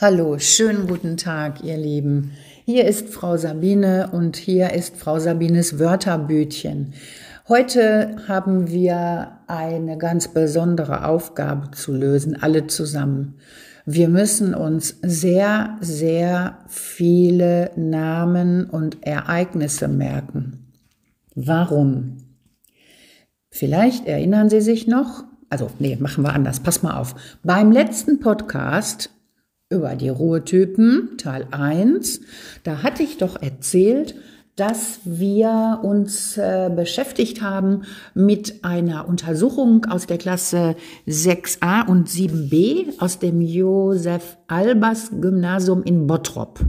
Hallo, schönen guten Tag, ihr Lieben. Hier ist Frau Sabine und hier ist Frau Sabines Wörterbütchen. Heute haben wir eine ganz besondere Aufgabe zu lösen, alle zusammen. Wir müssen uns sehr, sehr viele Namen und Ereignisse merken. Warum? Vielleicht erinnern Sie sich noch, also nee, machen wir anders, pass mal auf. Beim letzten Podcast über die Ruhetypen, Teil 1. Da hatte ich doch erzählt, dass wir uns äh, beschäftigt haben mit einer Untersuchung aus der Klasse 6a und 7b aus dem Josef Albers Gymnasium in Bottrop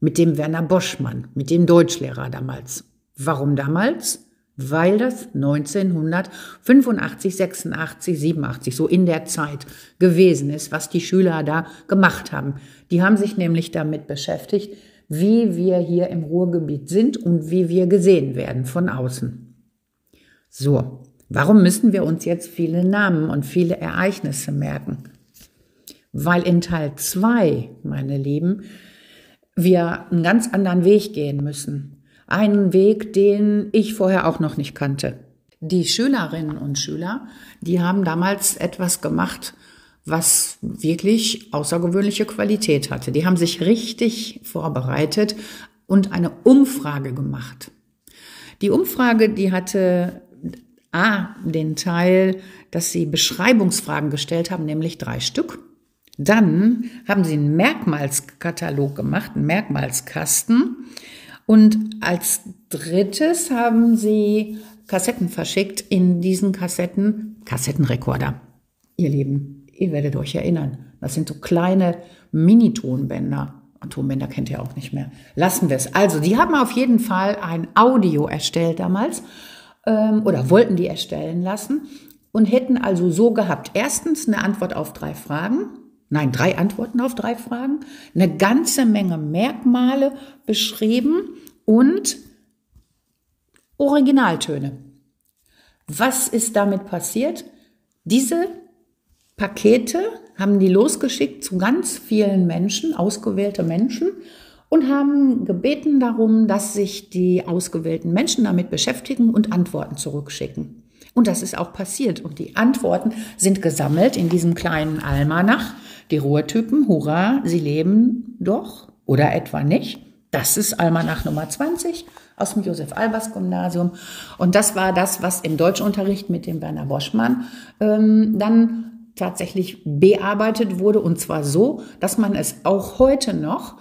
mit dem Werner Boschmann, mit dem Deutschlehrer damals. Warum damals? Weil das 1985, 86, 87 so in der Zeit gewesen ist, was die Schüler da gemacht haben. Die haben sich nämlich damit beschäftigt, wie wir hier im Ruhrgebiet sind und wie wir gesehen werden von außen. So, warum müssen wir uns jetzt viele Namen und viele Ereignisse merken? Weil in Teil 2, meine Lieben, wir einen ganz anderen Weg gehen müssen. Einen Weg, den ich vorher auch noch nicht kannte. Die Schülerinnen und Schüler, die haben damals etwas gemacht, was wirklich außergewöhnliche Qualität hatte. Die haben sich richtig vorbereitet und eine Umfrage gemacht. Die Umfrage, die hatte A, den Teil, dass sie Beschreibungsfragen gestellt haben, nämlich drei Stück. Dann haben sie einen Merkmalskatalog gemacht, einen Merkmalskasten. Und als drittes haben sie Kassetten verschickt. In diesen Kassetten, Kassettenrekorder, ihr Lieben, ihr werdet euch erinnern. Das sind so kleine Mini-Tonbänder. Tonbänder kennt ihr auch nicht mehr. Lassen wir es. Also, die haben auf jeden Fall ein Audio erstellt damals ähm, oder wollten die erstellen lassen und hätten also so gehabt. Erstens eine Antwort auf drei Fragen nein, drei Antworten auf drei Fragen, eine ganze Menge Merkmale beschrieben und Originaltöne. Was ist damit passiert? Diese Pakete haben die losgeschickt zu ganz vielen Menschen, ausgewählte Menschen, und haben gebeten darum, dass sich die ausgewählten Menschen damit beschäftigen und Antworten zurückschicken. Und das ist auch passiert. Und die Antworten sind gesammelt in diesem kleinen Almanach die Ruhrtypen, hurra, sie leben doch oder etwa nicht. Das ist Almanach Nummer 20 aus dem Josef-Albers-Gymnasium. Und das war das, was im Deutschunterricht mit dem Werner Boschmann ähm, dann tatsächlich bearbeitet wurde. Und zwar so, dass man es auch heute noch,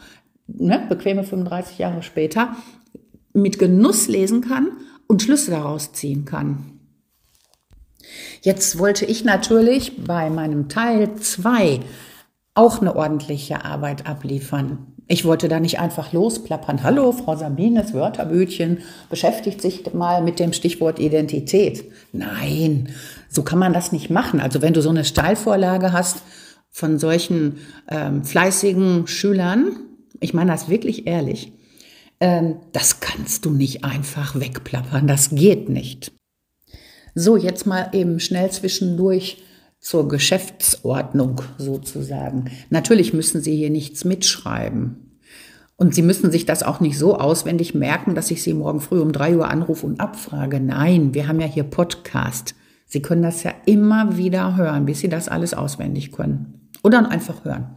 ne, bequeme 35 Jahre später, mit Genuss lesen kann und Schlüsse daraus ziehen kann. Jetzt wollte ich natürlich bei meinem Teil 2 auch eine ordentliche Arbeit abliefern. Ich wollte da nicht einfach losplappern. Hallo, Frau Sabines Wörterbütchen beschäftigt sich mal mit dem Stichwort Identität. Nein, so kann man das nicht machen. Also wenn du so eine Steilvorlage hast von solchen ähm, fleißigen Schülern, ich meine das wirklich ehrlich, ähm, das kannst du nicht einfach wegplappern. Das geht nicht. So, jetzt mal eben schnell zwischendurch zur Geschäftsordnung sozusagen. Natürlich müssen Sie hier nichts mitschreiben. Und Sie müssen sich das auch nicht so auswendig merken, dass ich Sie morgen früh um drei Uhr anrufe und abfrage. Nein, wir haben ja hier Podcast. Sie können das ja immer wieder hören, bis Sie das alles auswendig können. Oder einfach hören.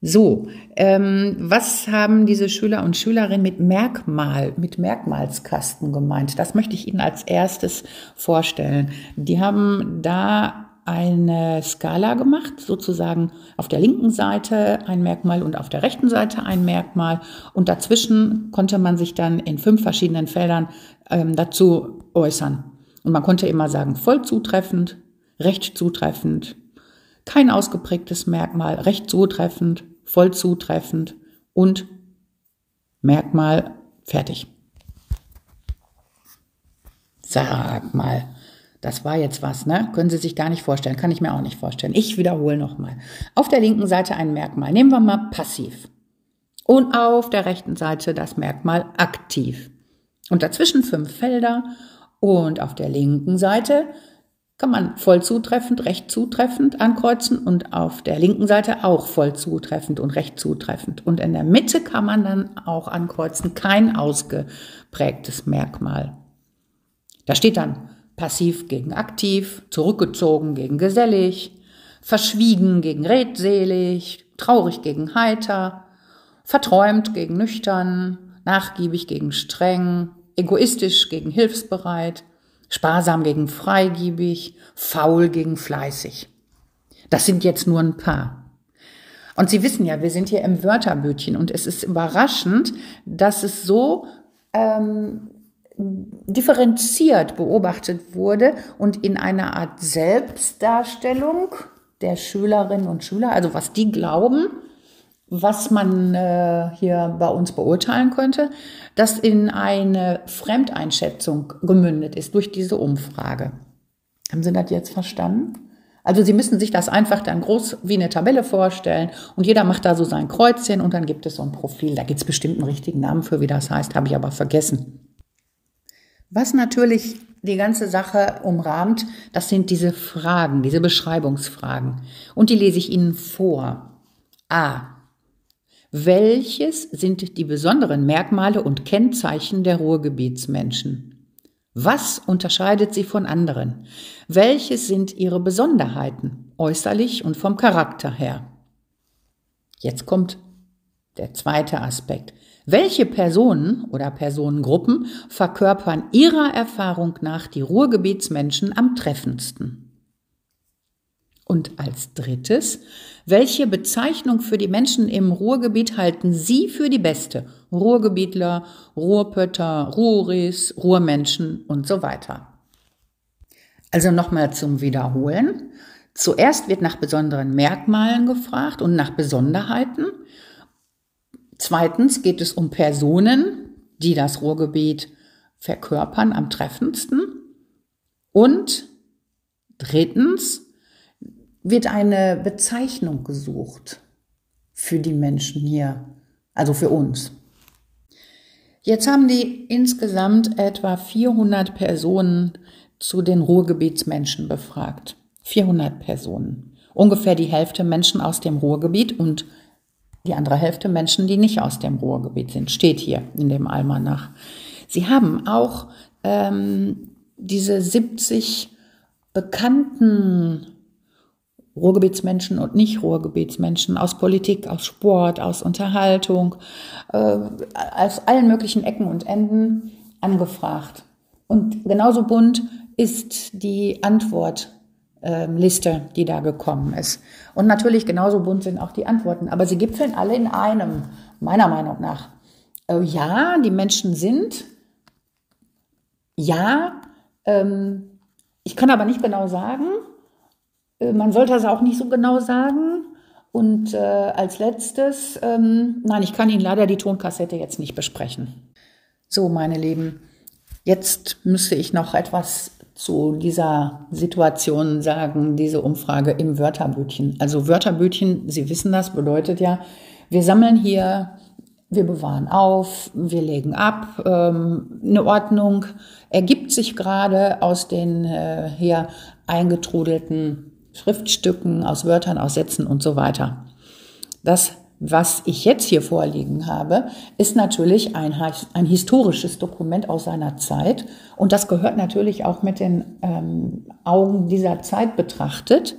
So, ähm, was haben diese Schüler und Schülerinnen mit Merkmal, mit Merkmalskasten gemeint? Das möchte ich Ihnen als erstes vorstellen. Die haben da eine Skala gemacht, sozusagen auf der linken Seite ein Merkmal und auf der rechten Seite ein Merkmal. Und dazwischen konnte man sich dann in fünf verschiedenen Feldern ähm, dazu äußern. Und man konnte immer sagen, voll zutreffend, recht zutreffend, kein ausgeprägtes Merkmal, recht zutreffend, voll zutreffend und Merkmal fertig. Sag mal, das war jetzt was, ne? Können Sie sich gar nicht vorstellen, kann ich mir auch nicht vorstellen. Ich wiederhole nochmal. Auf der linken Seite ein Merkmal. Nehmen wir mal passiv. Und auf der rechten Seite das Merkmal aktiv. Und dazwischen fünf Felder. Und auf der linken Seite kann man voll zutreffend, recht zutreffend ankreuzen und auf der linken Seite auch voll zutreffend und recht zutreffend. Und in der Mitte kann man dann auch ankreuzen, kein ausgeprägtes Merkmal. Da steht dann passiv gegen aktiv, zurückgezogen gegen gesellig, verschwiegen gegen redselig, traurig gegen heiter, verträumt gegen nüchtern, nachgiebig gegen streng, egoistisch gegen hilfsbereit, sparsam gegen freigiebig, faul gegen fleißig. Das sind jetzt nur ein paar. Und Sie wissen ja, wir sind hier im Wörterbütchen und es ist überraschend, dass es so ähm, differenziert beobachtet wurde und in einer Art Selbstdarstellung der Schülerinnen und Schüler, also was die glauben, was man äh, hier bei uns beurteilen könnte, das in eine Fremdeinschätzung gemündet ist durch diese Umfrage. Haben Sie das jetzt verstanden? Also Sie müssen sich das einfach dann groß wie eine Tabelle vorstellen und jeder macht da so sein Kreuzchen und dann gibt es so ein Profil. Da gibt es bestimmt einen richtigen Namen für, wie das heißt, habe ich aber vergessen. Was natürlich die ganze Sache umrahmt, das sind diese Fragen, diese Beschreibungsfragen. Und die lese ich Ihnen vor. A. Welches sind die besonderen Merkmale und Kennzeichen der Ruhrgebietsmenschen? Was unterscheidet sie von anderen? Welches sind ihre Besonderheiten, äußerlich und vom Charakter her? Jetzt kommt der zweite Aspekt. Welche Personen oder Personengruppen verkörpern ihrer Erfahrung nach die Ruhrgebietsmenschen am treffendsten? Und als drittes, welche Bezeichnung für die Menschen im Ruhrgebiet halten Sie für die beste? Ruhrgebietler, Ruhrpötter, Ruhris, Ruhrmenschen und so weiter. Also nochmal zum Wiederholen. Zuerst wird nach besonderen Merkmalen gefragt und nach Besonderheiten. Zweitens geht es um Personen, die das Ruhrgebiet verkörpern am treffendsten. Und drittens wird eine Bezeichnung gesucht für die Menschen hier, also für uns. Jetzt haben die insgesamt etwa 400 Personen zu den Ruhrgebietsmenschen befragt. 400 Personen. Ungefähr die Hälfte Menschen aus dem Ruhrgebiet und die andere Hälfte Menschen, die nicht aus dem Ruhrgebiet sind, steht hier in dem Almanach. Sie haben auch ähm, diese 70 bekannten Ruhrgebietsmenschen und nicht Ruhrgebietsmenschen, aus Politik, aus Sport, aus Unterhaltung, äh, aus allen möglichen Ecken und Enden angefragt. Und genauso bunt ist die Antwortliste, die da gekommen ist. Und natürlich genauso bunt sind auch die Antworten, aber sie gipfeln alle in einem, meiner Meinung nach. Äh, ja, die Menschen sind, ja, ähm, ich kann aber nicht genau sagen, äh, man sollte das auch nicht so genau sagen. Und äh, als letztes, ähm, nein, ich kann Ihnen leider die Tonkassette jetzt nicht besprechen. So, meine Lieben, jetzt müsste ich noch etwas zu dieser Situation sagen, diese Umfrage im Wörterbütchen. Also Wörterbütchen, Sie wissen das, bedeutet ja, wir sammeln hier, wir bewahren auf, wir legen ab. Ähm, eine Ordnung ergibt sich gerade aus den äh, hier eingetrudelten Schriftstücken, aus Wörtern, aus Sätzen und so weiter. Das, was ich jetzt hier vorliegen habe, ist natürlich ein, ein historisches Dokument aus seiner Zeit und das gehört natürlich auch mit den ähm, Augen dieser Zeit betrachtet.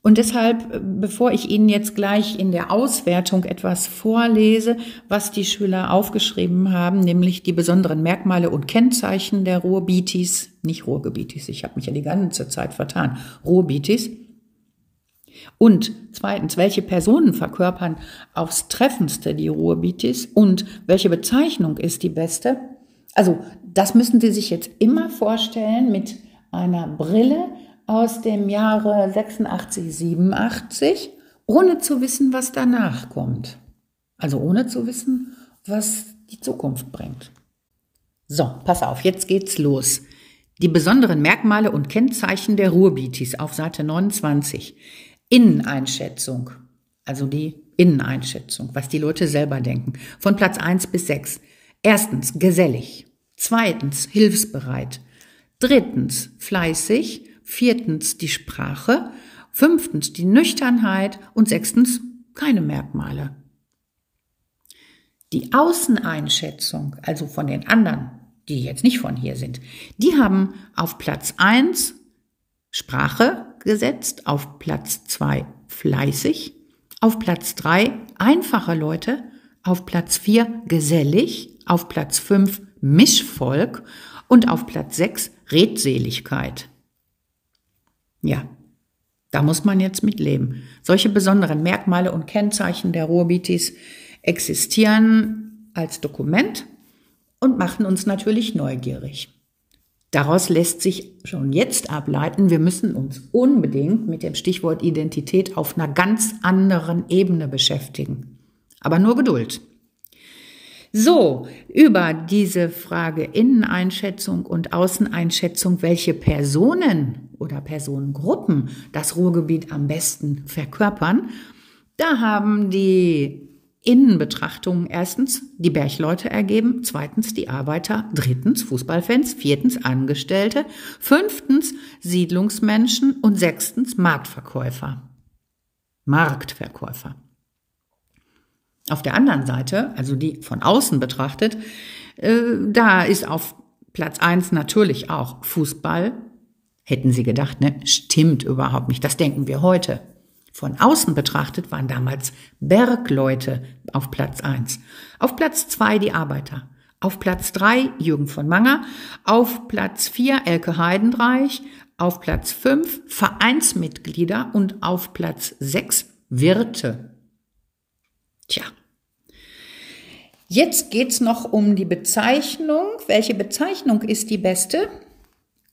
Und deshalb, bevor ich Ihnen jetzt gleich in der Auswertung etwas vorlese, was die Schüler aufgeschrieben haben, nämlich die besonderen Merkmale und Kennzeichen der Ruhrbitis, nicht Ruhrgebietis, ich habe mich ja die ganze Zeit vertan, Ruhrbitis. Und zweitens, welche Personen verkörpern aufs treffendste die Ruhrbitis und welche Bezeichnung ist die beste? Also, das müssen Sie sich jetzt immer vorstellen mit einer Brille, aus dem Jahre 86, 87, ohne zu wissen, was danach kommt. Also ohne zu wissen, was die Zukunft bringt. So, pass auf, jetzt geht's los. Die besonderen Merkmale und Kennzeichen der Ruhrbitis auf Seite 29. Inneneinschätzung, also die Inneneinschätzung, was die Leute selber denken, von Platz 1 bis 6. Erstens, gesellig. Zweitens, hilfsbereit. Drittens, fleißig. viertens die Sprache, fünftens die Nüchternheit und sechstens keine Merkmale. Die Außeneinschätzung, also von den anderen, die jetzt nicht von hier sind, die haben auf Platz eins Sprache gesetzt, auf Platz zwei fleißig, auf Platz drei einfache Leute, auf Platz vier gesellig, auf Platz fünf Mischvolk und auf Platz sechs Redseligkeit. Ja, da muss man jetzt mitleben. Solche besonderen Merkmale und Kennzeichen der Ruhrbitis existieren als Dokument und machen uns natürlich neugierig. Daraus lässt sich schon jetzt ableiten, wir müssen uns unbedingt mit dem Stichwort Identität auf einer ganz anderen Ebene beschäftigen. Aber nur Geduld. So, über diese Frage Inneneinschätzung und Außeneinschätzung, welche Personen oder Personengruppen das Ruhrgebiet am besten verkörpern, da haben die Innenbetrachtungen erstens die Bergleute ergeben, zweitens die Arbeiter, drittens Fußballfans, viertens Angestellte, fünftens Siedlungsmenschen und sechstens Marktverkäufer. Marktverkäufer. Auf der anderen Seite, also die von außen betrachtet, äh, da ist auf Platz eins natürlich auch Fußball. Hätten Sie gedacht, ne? Stimmt überhaupt nicht. Das denken wir heute. Von außen betrachtet waren damals Bergleute auf Platz eins. Auf Platz zwei die Arbeiter. Auf Platz drei Jürgen von Manger. Auf Platz vier Elke Heidendreich. Auf Platz fünf Vereinsmitglieder und auf Platz sechs Wirte. Tja. Jetzt geht's noch um die Bezeichnung. Welche Bezeichnung ist die beste?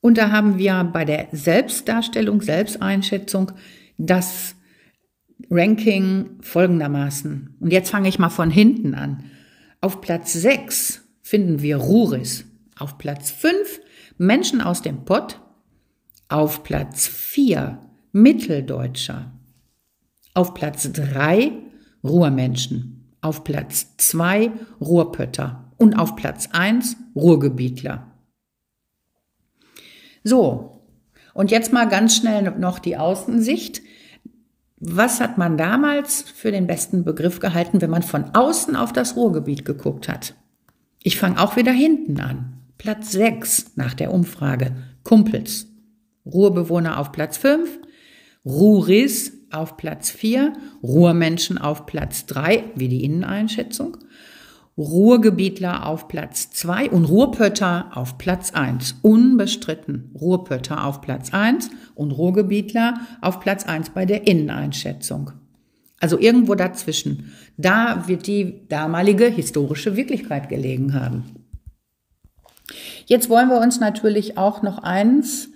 Und da haben wir bei der Selbstdarstellung, Selbsteinschätzung das Ranking folgendermaßen. Und jetzt fange ich mal von hinten an. Auf Platz 6 finden wir Ruris. Auf Platz 5 Menschen aus dem Pott. Auf Platz 4 Mitteldeutscher. Auf Platz 3 Ruhrmenschen. Auf Platz 2 Ruhrpötter. Und auf Platz 1 Ruhrgebietler. So, und jetzt mal ganz schnell noch die Außensicht. Was hat man damals für den besten Begriff gehalten, wenn man von außen auf das Ruhrgebiet geguckt hat? Ich fange auch wieder hinten an. Platz 6 nach der Umfrage. Kumpels. Ruhrbewohner auf Platz 5. Ruhris auf Platz 4. Ruhrmenschen auf Platz 3, wie die Inneneinschätzung. Ruhrgebietler auf Platz 2 und Ruhrpötter auf Platz 1. Unbestritten. Ruhrpötter auf Platz 1 und Ruhrgebietler auf Platz 1 bei der Inneneinschätzung. Also irgendwo dazwischen. Da wird die damalige historische Wirklichkeit gelegen haben. Jetzt wollen wir uns natürlich auch noch eins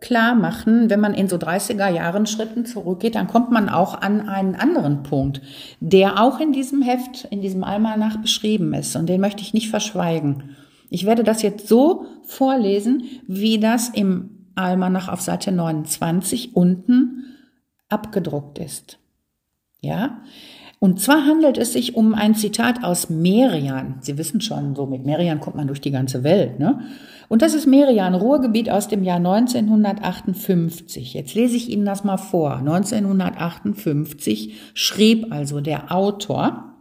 klar machen, wenn man in so 30er Jahren Schritten zurückgeht, dann kommt man auch an einen anderen Punkt, der auch in diesem Heft, in diesem Almanach beschrieben ist und den möchte ich nicht verschweigen. Ich werde das jetzt so vorlesen, wie das im Almanach auf Seite 29 unten abgedruckt ist. Ja? Und zwar handelt es sich um ein Zitat aus Merian. Sie wissen schon, so mit Merian kommt man durch die ganze Welt, ne? Und das ist Merian, Ruhrgebiet aus dem Jahr 1958. Jetzt lese ich Ihnen das mal vor. 1958 schrieb also der Autor,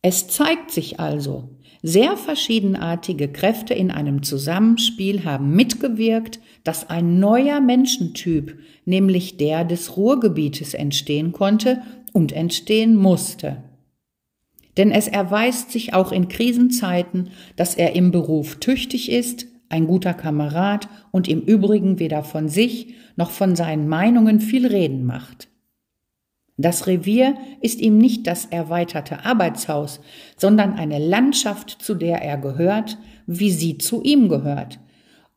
es zeigt sich also, sehr verschiedenartige Kräfte in einem Zusammenspiel haben mitgewirkt, dass ein neuer Menschentyp, nämlich der des Ruhrgebietes, entstehen konnte und entstehen musste. Denn es erweist sich auch in Krisenzeiten, dass er im Beruf tüchtig ist, ein guter Kamerad und im Übrigen weder von sich noch von seinen Meinungen viel reden macht. Das Revier ist ihm nicht das erweiterte Arbeitshaus, sondern eine Landschaft, zu der er gehört, wie sie zu ihm gehört.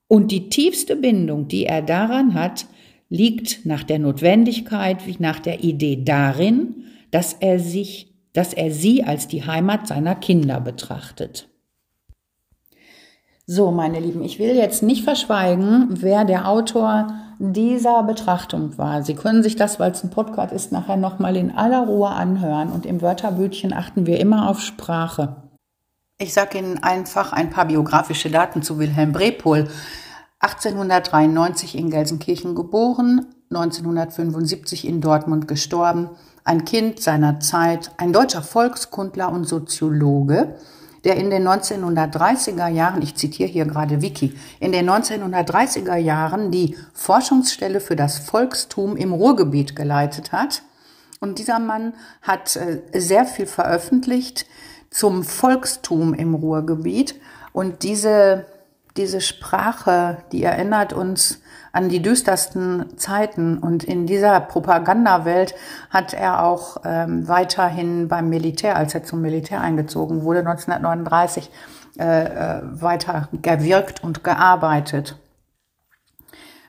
Und die tiefste Bindung, die er daran hat, liegt nach der Notwendigkeit wie nach der Idee darin, dass er sich dass er sie als die Heimat seiner Kinder betrachtet. So, meine Lieben, ich will jetzt nicht verschweigen, wer der Autor dieser Betrachtung war. Sie können sich das, weil es ein Podcast ist, nachher nochmal in aller Ruhe anhören und im Wörterbütchen achten wir immer auf Sprache. Ich sage Ihnen einfach ein paar biografische Daten zu Wilhelm Brepol. 1893 in Gelsenkirchen geboren, 1975 in Dortmund gestorben, ein Kind seiner Zeit, ein deutscher Volkskundler und Soziologe, der in den 1930er Jahren, ich zitiere hier gerade Wiki, in den 1930er Jahren die Forschungsstelle für das Volkstum im Ruhrgebiet geleitet hat. Und dieser Mann hat äh, sehr viel veröffentlicht zum Volkstum im Ruhrgebiet. Und diese, diese Sprache, die erinnert uns an die düstersten Zeiten. Und in dieser Propagandawelt hat er auch ähm, weiterhin beim Militär, als er zum Militär eingezogen wurde, 1939, äh, äh, weiter gewirkt und gearbeitet.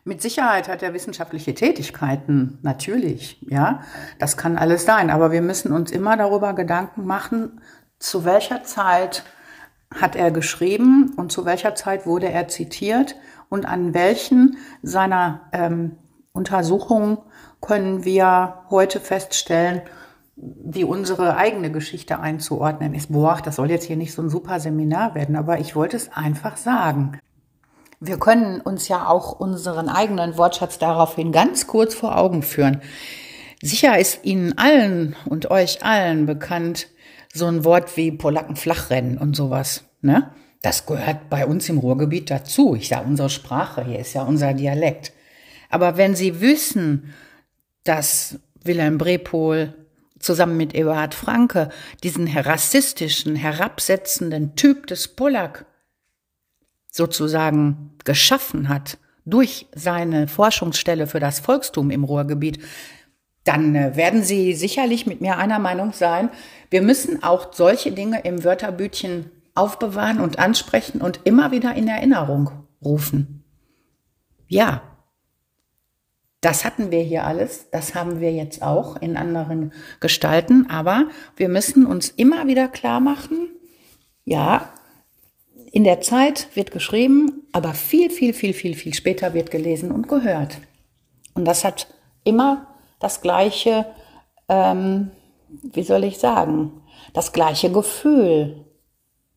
Mit Sicherheit hat er wissenschaftliche Tätigkeiten, natürlich, ja, das kann alles sein, aber wir müssen uns immer darüber Gedanken machen, zu welcher Zeit hat er geschrieben und zu welcher Zeit wurde er zitiert und an welchen seiner ähm, Untersuchungen können wir heute feststellen, wie unsere eigene Geschichte einzuordnen ist. Boah, das soll jetzt hier nicht so ein super Seminar werden, aber ich wollte es einfach sagen. Wir können uns ja auch unseren eigenen Wortschatz daraufhin ganz kurz vor Augen führen. Sicher ist Ihnen allen und euch allen bekannt so ein Wort wie Polacken flachrennen und sowas, ne? Das gehört bei uns im Ruhrgebiet dazu. Ich sage unsere Sprache, hier ist ja unser Dialekt. Aber wenn Sie wissen, dass Wilhelm Brepol zusammen mit Eberhard Franke diesen rassistischen, herabsetzenden Typ des Polack sozusagen geschaffen hat durch seine Forschungsstelle für das Volkstum im Ruhrgebiet, dann äh, werden Sie sicherlich mit mir einer Meinung sein. Wir müssen auch solche Dinge im Wörterbütchen aufbewahren und ansprechen und immer wieder in Erinnerung rufen. Ja, das hatten wir hier alles, das haben wir jetzt auch in anderen Gestalten, aber wir müssen uns immer wieder klar machen, ja, in der Zeit wird geschrieben, aber viel, viel, viel, viel, viel später wird gelesen und gehört. Und das hat immer das gleiche, ähm, wie soll ich sagen, das gleiche Gefühl.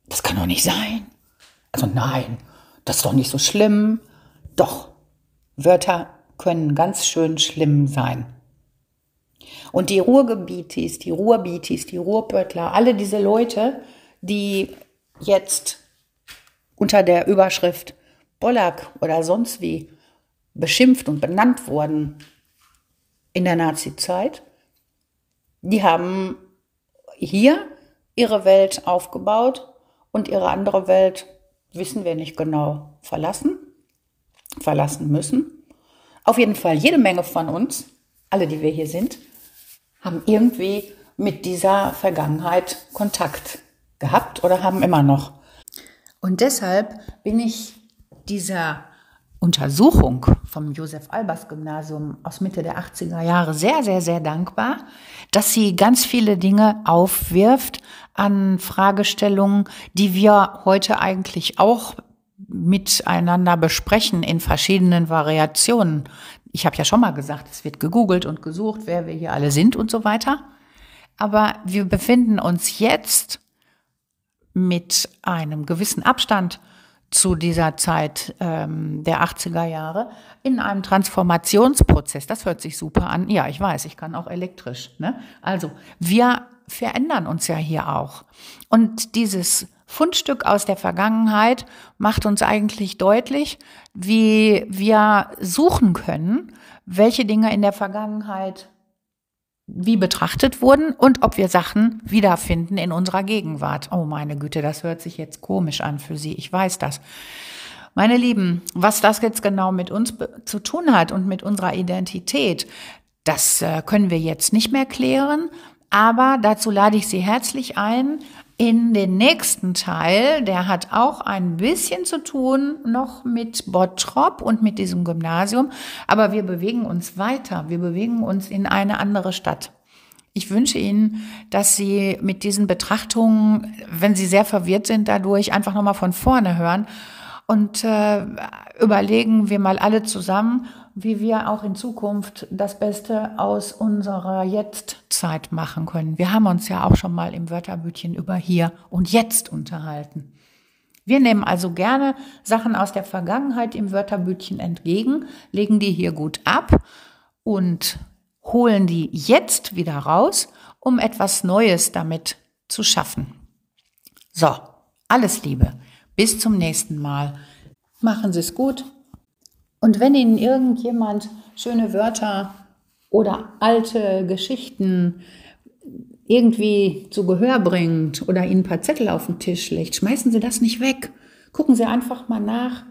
Das kann doch nicht sein. Also nein, das ist doch nicht so schlimm. Doch, Wörter können ganz schön schlimm sein. Und die Ruhrgebietis, die Ruhrbietis, die Ruhrböttler, alle diese Leute, die jetzt unter der Überschrift Bollack oder sonst wie beschimpft und benannt wurden in der Nazizeit, die haben hier ihre Welt aufgebaut und ihre andere Welt, wissen wir nicht genau, verlassen, verlassen müssen. Auf jeden Fall jede Menge von uns, alle, die wir hier sind, haben irgendwie mit dieser Vergangenheit Kontakt gehabt oder haben immer noch. Und deshalb bin ich dieser Untersuchung vom Josef Albers Gymnasium aus Mitte der 80er Jahre sehr, sehr, sehr dankbar, dass sie ganz viele Dinge aufwirft an Fragestellungen, die wir heute eigentlich auch miteinander besprechen in verschiedenen Variationen. Ich habe ja schon mal gesagt, es wird gegoogelt und gesucht, wer wir hier alle sind und so weiter. Aber wir befinden uns jetzt mit einem gewissen Abstand zu dieser Zeit ähm, der 80er Jahre in einem Transformationsprozess. Das hört sich super an. Ja, ich weiß, ich kann auch elektrisch. Ne? Also wir verändern uns ja hier auch. Und dieses Fundstück aus der Vergangenheit macht uns eigentlich deutlich, wie wir suchen können, welche Dinge in der Vergangenheit wie betrachtet wurden und ob wir Sachen wiederfinden in unserer Gegenwart. Oh meine Güte, das hört sich jetzt komisch an für Sie. Ich weiß das. Meine Lieben, was das jetzt genau mit uns zu tun hat und mit unserer Identität, das äh, können wir jetzt nicht mehr klären. Aber dazu lade ich Sie herzlich ein, in den nächsten Teil, der hat auch ein bisschen zu tun noch mit Bottrop und mit diesem Gymnasium, aber wir bewegen uns weiter, wir bewegen uns in eine andere Stadt. Ich wünsche Ihnen, dass Sie mit diesen Betrachtungen, wenn Sie sehr verwirrt sind dadurch, einfach nochmal von vorne hören und äh, überlegen wir mal alle zusammen, wie wir auch in Zukunft das Beste aus unserer Jetztzeit machen können. Wir haben uns ja auch schon mal im Wörterbütchen über hier und jetzt unterhalten. Wir nehmen also gerne Sachen aus der Vergangenheit im Wörterbütchen entgegen, legen die hier gut ab und holen die jetzt wieder raus, um etwas Neues damit zu schaffen. So, alles Liebe. Bis zum nächsten Mal. Machen Sie es gut. Und wenn Ihnen irgendjemand schöne Wörter oder alte Geschichten irgendwie zu Gehör bringt oder Ihnen ein paar Zettel auf den Tisch legt, schmeißen Sie das nicht weg. Gucken Sie einfach mal nach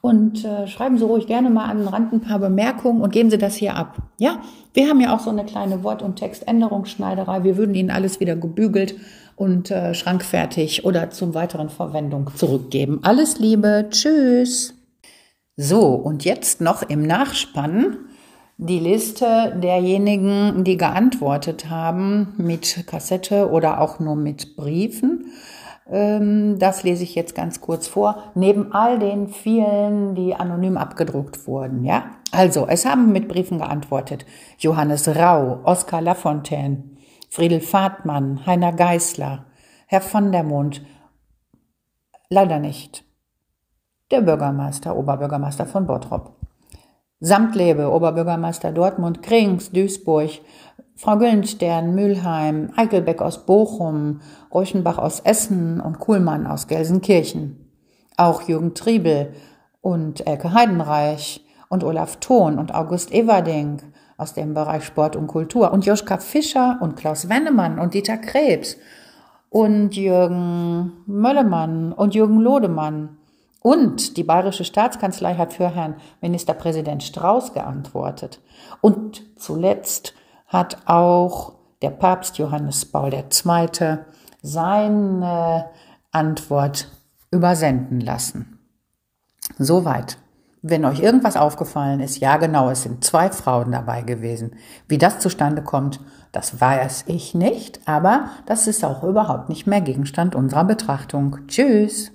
und äh, schreiben Sie ruhig gerne mal an den Rand ein paar Bemerkungen und geben Sie das hier ab. Ja, wir haben ja auch so eine kleine Wort- und Textänderungsschneiderei. Wir würden Ihnen alles wieder gebügelt und äh, schrankfertig oder zum weiteren Verwendung zurückgeben. Alles Liebe, tschüss. So, und jetzt noch im Nachspann die Liste derjenigen, die geantwortet haben mit Kassette oder auch nur mit Briefen. Ähm, das lese ich jetzt ganz kurz vor. Neben all den vielen, die anonym abgedruckt wurden, ja. Also, es haben mit Briefen geantwortet. Johannes Rau, Oskar Lafontaine, Friedel Fahrtmann, Heiner Geißler, Herr von der Mond. Leider nicht. Der Bürgermeister, Oberbürgermeister von Bottrop. Samtlebe, Oberbürgermeister Dortmund, Krings, Duisburg, Frau Güllenstern, Mülheim, Eichelbeck aus Bochum, Reuchenbach aus Essen und Kuhlmann aus Gelsenkirchen. Auch Jürgen Triebel und Elke Heidenreich und Olaf Thon und August Everding aus dem Bereich Sport und Kultur und Joschka Fischer und Klaus Wennemann und Dieter Krebs und Jürgen Möllemann und Jürgen Lodemann. Und die Bayerische Staatskanzlei hat für Herrn Ministerpräsident Strauß geantwortet. Und zuletzt hat auch der Papst Johannes Paul II. seine Antwort übersenden lassen. Soweit. Wenn euch irgendwas aufgefallen ist, ja genau, es sind zwei Frauen dabei gewesen. Wie das zustande kommt, das weiß ich nicht, aber das ist auch überhaupt nicht mehr Gegenstand unserer Betrachtung. Tschüss.